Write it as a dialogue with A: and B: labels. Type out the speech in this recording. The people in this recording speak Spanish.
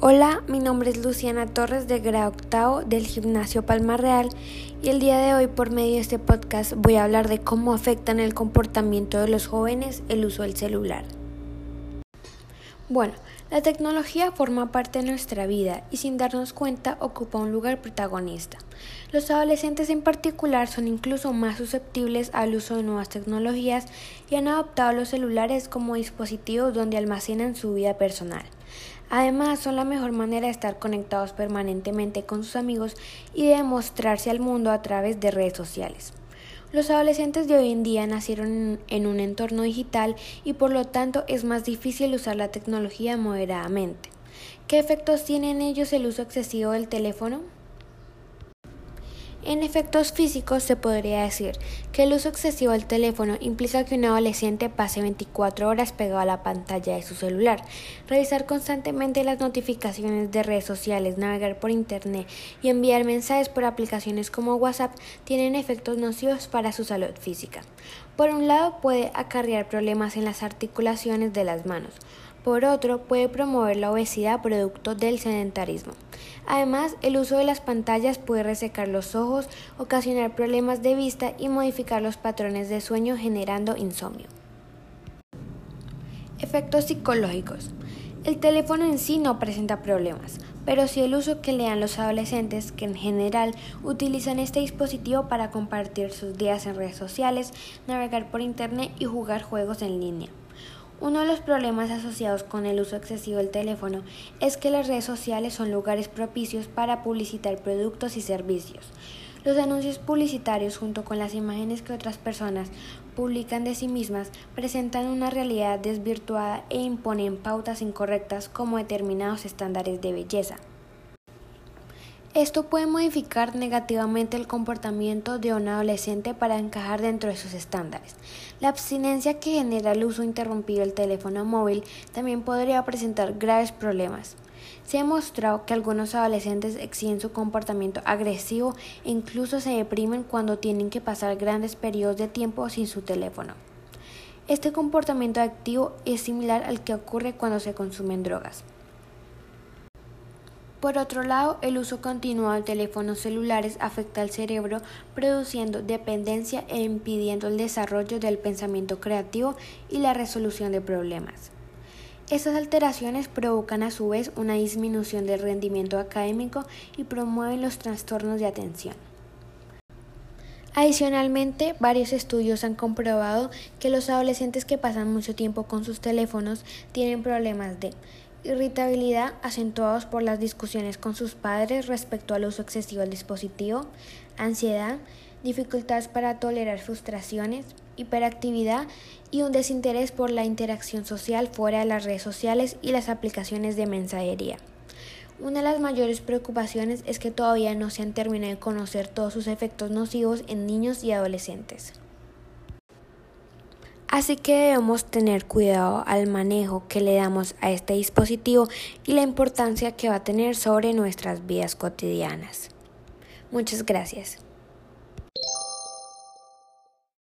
A: Hola, mi nombre es Luciana Torres de grado octavo del Gimnasio Palma Real y el día de hoy por medio de este podcast voy a hablar de cómo afecta en el comportamiento de los jóvenes el uso del celular. Bueno, la tecnología forma parte de nuestra vida y sin darnos cuenta ocupa un lugar protagonista. Los adolescentes en particular son incluso más susceptibles al uso de nuevas tecnologías y han adoptado los celulares como dispositivos donde almacenan su vida personal. Además, son la mejor manera de estar conectados permanentemente con sus amigos y de mostrarse al mundo a través de redes sociales. Los adolescentes de hoy en día nacieron en un entorno digital y por lo tanto es más difícil usar la tecnología moderadamente. ¿Qué efectos tiene en ellos el uso excesivo del teléfono? En efectos físicos se podría decir que el uso excesivo del teléfono implica que un adolescente pase 24 horas pegado a la pantalla de su celular. Revisar constantemente las notificaciones de redes sociales, navegar por Internet y enviar mensajes por aplicaciones como WhatsApp tienen efectos nocivos para su salud física. Por un lado puede acarrear problemas en las articulaciones de las manos. Por otro, puede promover la obesidad producto del sedentarismo. Además, el uso de las pantallas puede resecar los ojos, ocasionar problemas de vista y modificar los patrones de sueño generando insomnio. Efectos psicológicos. El teléfono en sí no presenta problemas, pero sí el uso que le dan los adolescentes que en general utilizan este dispositivo para compartir sus días en redes sociales, navegar por internet y jugar juegos en línea. Uno de los problemas asociados con el uso excesivo del teléfono es que las redes sociales son lugares propicios para publicitar productos y servicios. Los anuncios publicitarios junto con las imágenes que otras personas publican de sí mismas presentan una realidad desvirtuada e imponen pautas incorrectas como determinados estándares de belleza. Esto puede modificar negativamente el comportamiento de un adolescente para encajar dentro de sus estándares. La abstinencia que genera el uso interrumpido del teléfono móvil también podría presentar graves problemas. Se ha demostrado que algunos adolescentes exigen su comportamiento agresivo e incluso se deprimen cuando tienen que pasar grandes periodos de tiempo sin su teléfono. Este comportamiento activo es similar al que ocurre cuando se consumen drogas. Por otro lado, el uso continuado de teléfonos celulares afecta al cerebro, produciendo dependencia e impidiendo el desarrollo del pensamiento creativo y la resolución de problemas. Estas alteraciones provocan a su vez una disminución del rendimiento académico y promueven los trastornos de atención. Adicionalmente, varios estudios han comprobado que los adolescentes que pasan mucho tiempo con sus teléfonos tienen problemas de irritabilidad acentuados por las discusiones con sus padres respecto al uso excesivo del dispositivo, ansiedad, dificultades para tolerar frustraciones, hiperactividad y un desinterés por la interacción social fuera de las redes sociales y las aplicaciones de mensajería. Una de las mayores preocupaciones es que todavía no se han terminado de conocer todos sus efectos nocivos en niños y adolescentes. Así que debemos tener cuidado al manejo que le damos a este dispositivo y la importancia que va a tener sobre nuestras vidas cotidianas. Muchas gracias.